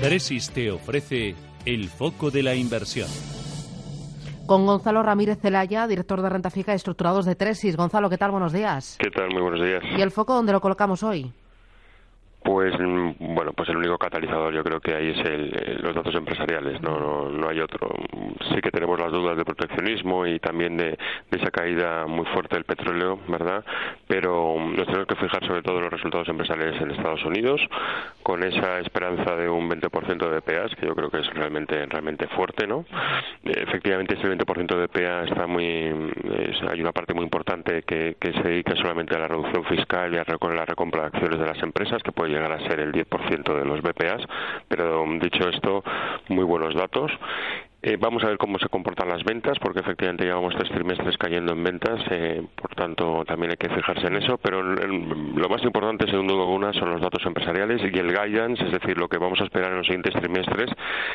Tresis te ofrece el foco de la inversión. Con Gonzalo Ramírez Celaya, director de renta fija y estructurados de Tresis. Gonzalo, ¿qué tal? Buenos días. ¿Qué tal? Muy buenos días. ¿Y el foco dónde lo colocamos hoy? Pues mm, bueno, pues el único catalizador yo creo que ahí es el, los datos empresariales, no, no, hay otro. Sí que tenemos las dudas de proteccionismo y también de, esa caída muy fuerte del petróleo, ¿verdad? Pero nos tenemos que fijar sobre todo en los resultados empresariales en Estados Unidos, con esa esperanza de un 20% de BPAs, que yo creo que es realmente realmente fuerte, ¿no? Efectivamente, ese 20% de BPA está muy, hay una parte muy importante que, que se dedica solamente a la reducción fiscal y a la recompra de acciones de las empresas, que puede llegar a ser el 10% de los BPAs, pero dicho esto, muy buenos datos eh, vamos a ver cómo se comportan las ventas, porque efectivamente llevamos tres trimestres cayendo en ventas, eh, por tanto también hay que fijarse en eso, pero lo más importante, sin duda alguna, son los datos empresariales y el guidance, es decir, lo que vamos a esperar en los siguientes trimestres,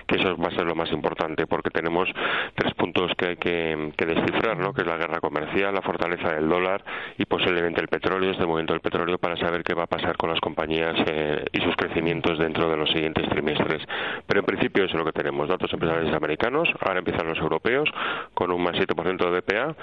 que eso va a ser lo más importante, porque tenemos tres puntos que hay que, descifrar, ¿no? que es la guerra comercial, la fortaleza del dólar y posiblemente el petróleo, este momento del petróleo, para saber qué va a pasar con las compañías eh, y sus crecimientos dentro de los siguientes trimestres. Pero en principio eso es lo que tenemos, datos empresariales americanos, ahora empiezan los europeos con un más 7% de BPA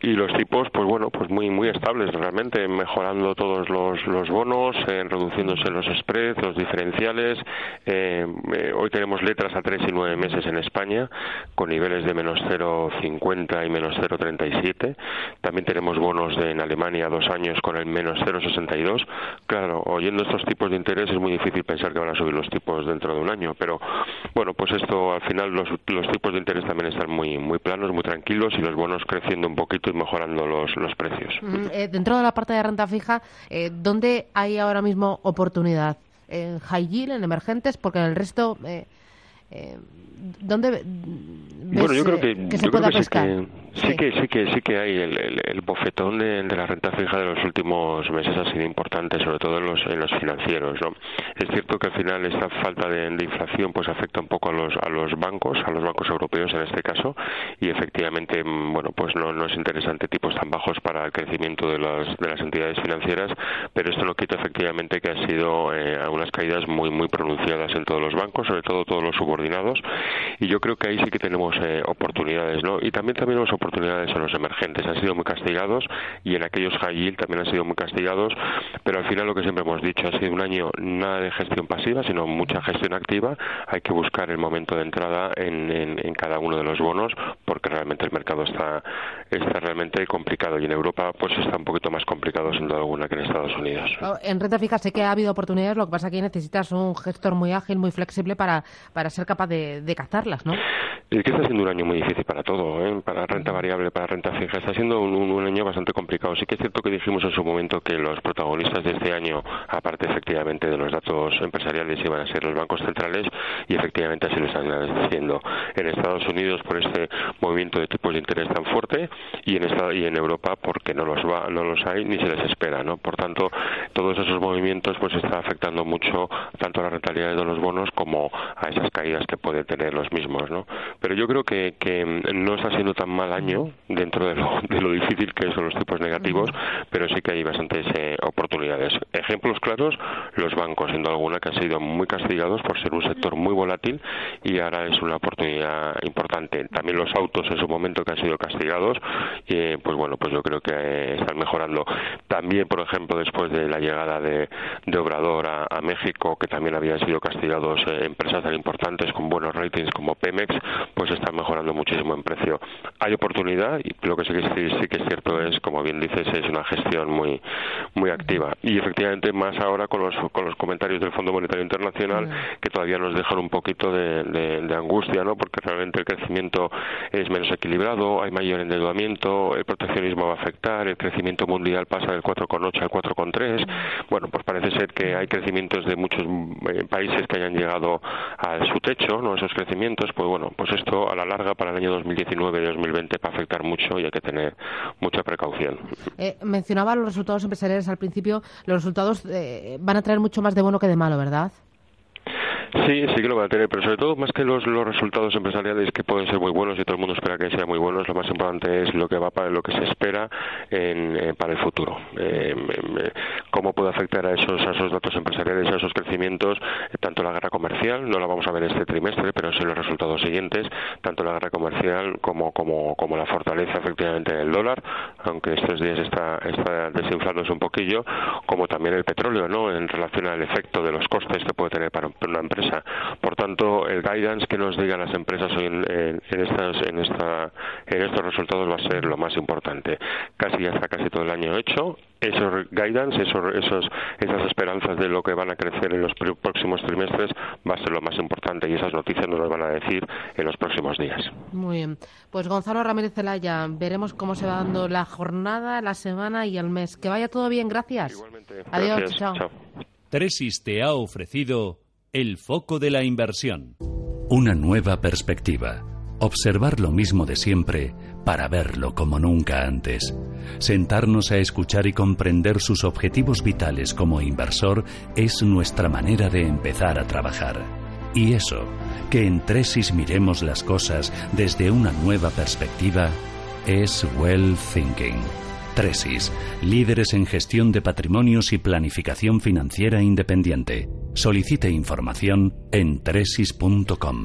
y los tipos, bueno, pues muy muy estables realmente, mejorando todos los, los bonos, eh, reduciéndose los spreads, los diferenciales. Eh, eh, hoy tenemos letras a 3 y 9 meses en España con niveles de menos 0,50 y menos 0,37. También tenemos bonos de, en Alemania a dos años con el menos 0,62. Claro, oyendo estos tipos de interés es muy difícil pensar que van a subir los tipos dentro de un año, pero bueno, pues esto al final los, los tipos de interés también están muy muy planos, muy tranquilos y los bonos creciendo un poquito y mejorando los, los precios. Eh, dentro de la parte de renta fija, eh, ¿dónde hay ahora mismo oportunidad? ¿En high yield, en emergentes? Porque en el resto... Eh, eh ¿Dónde bueno, yo creo que, se pueda pescar? Sí, que, sí que sí que hay el, el, bofetón de, la renta fija de los últimos meses ha sido importante, sobre todo en los, en los financieros. ¿no? Es cierto que al final esta falta de, inflación pues afecta un poco a los a los bancos, a los bancos europeos en este caso, y efectivamente mm, bueno pues no, no es interesante tipos tan bajos para el crecimiento de las de las entidades financieras, pero esto no quita efectivamente que ha sido eh, unas caídas muy muy pronunciadas en todos los bancos, sobre todo todos los subordinados, y yo creo que ahí sí que tenemos eh, oportunidades, ¿no? Y también tenemos oportunidades en los emergentes. Han sido muy castigados y en aquellos high yield también han sido muy castigados, pero al final lo que siempre hemos dicho ha sido un año nada de gestión pasiva, sino mucha gestión activa. Hay que buscar el momento de entrada en, en, cada uno de los bonos porque realmente el mercado está, está realmente complicado y en Europa pues está un poquito más complicado sin duda alguna que en Estados Unidos. Oh, en renta fija sé que ha habido oportunidades, lo que pasa es que necesitas un gestor muy ágil, muy flexible para, para ser capaz de, de cazarlas, ¿no? Es que está siendo un año muy difícil para todo, ¿eh? para renta variable, para renta fija. Está siendo un, año bastante complicado. Sí que es cierto que dijimos en su momento que los protagonistas de este año, aparte efectivamente de los datos empresariales, iban a ser los bancos centrales y efectivamente así lo están haciendo. En Estados Unidos por este movimiento de tipos de interés tan fuerte y en, esta, y en Europa porque no los, va, no los hay ni se les espera. ¿no? Por tanto, todos esos movimientos pues está afectando mucho tanto a la rentabilidad de los bonos como a esas caídas que pueden tener los mismos. ¿no? Pero yo creo que, que no está siendo tan mal año dentro de lo, de lo difícil que son los tipos negativos, pero sí que hay bastantes eh, oportunidades. Ejemplos claros, los bancos, siendo alguna, que han sido muy castigados por ser un sector muy volátil y ahora es una oportunidad importante. También los autos en su momento que han sido castigados, eh, pues bueno, pues yo creo que eh, están mejorando. También, por ejemplo, después de la llegada de, de Obrador a, a, México, que también habían sido castigados eh, empresas tan importantes con buenos ratings como Pemex, pues están mejorando muchísimo en precio. Hay oportunidad y lo que sí que, sí, que es cierto es, como bien dices, es una gestión muy muy activa. Y efectivamente más ahora con los, con los comentarios del Fondo Monetario Internacional que todavía nos dejan un poquito de, de, angustia, ¿no? porque realmente el crecimiento es menos equilibrado, hay mayor endeudamiento, el proteccionismo va a afectar, el crecimiento mundial pasa del 4,8 al 4,3. Bueno, pues parece ser que hay crecimientos de muchos eh, países que hayan llegado a su techo, ¿no? esos crecimientos, pues bueno, pues esto a la larga para el año 2019 y 2020 va a afectar mucho y hay que tener mucha precaución. Eh, mencionaba los resultados empresariales al principio. Los resultados eh, van a traer mucho más de bueno que de malo, ¿verdad? Sí, sí que lo va a tener, pero sobre todo más que los, los resultados empresariales que pueden ser muy buenos y todo el mundo espera que sean muy buenos, lo más importante es lo que va para lo que se espera en, eh, para el futuro. Eh, cómo puede afectar a esos, a esos datos empresariales, a esos crecimientos, tanto la guerra comercial, no la vamos a ver este trimestre, pero sí los resultados siguientes, tanto la guerra comercial como, como, como la fortaleza efectivamente del dólar, aunque estos días está, está desinflándose un poquillo, como también el petróleo, ¿no? En relación al efecto de los costes que puede tener para una empresa. Por tanto, el guidance que nos digan las empresas hoy en, en, estas, en, esta, en estos resultados va a ser lo más importante. Casi ya está casi todo el año hecho esos guidance, esos, esos, esas esperanzas de lo que van a crecer en los próximos trimestres va a ser lo más importante y esas noticias nos lo van a decir en los próximos días. Muy bien. Pues Gonzalo Ramírez Zelaya, veremos cómo se va dando la jornada, la semana y el mes. Que vaya todo bien, gracias. Igualmente. Adiós, chao. Tresis te ha ofrecido el foco de la inversión. Una nueva perspectiva. Observar lo mismo de siempre para verlo como nunca antes. Sentarnos a escuchar y comprender sus objetivos vitales como inversor es nuestra manera de empezar a trabajar. Y eso, que en Tresis miremos las cosas desde una nueva perspectiva, es Well Thinking. Tresis, líderes en gestión de patrimonios y planificación financiera independiente. Solicite información en tresis.com.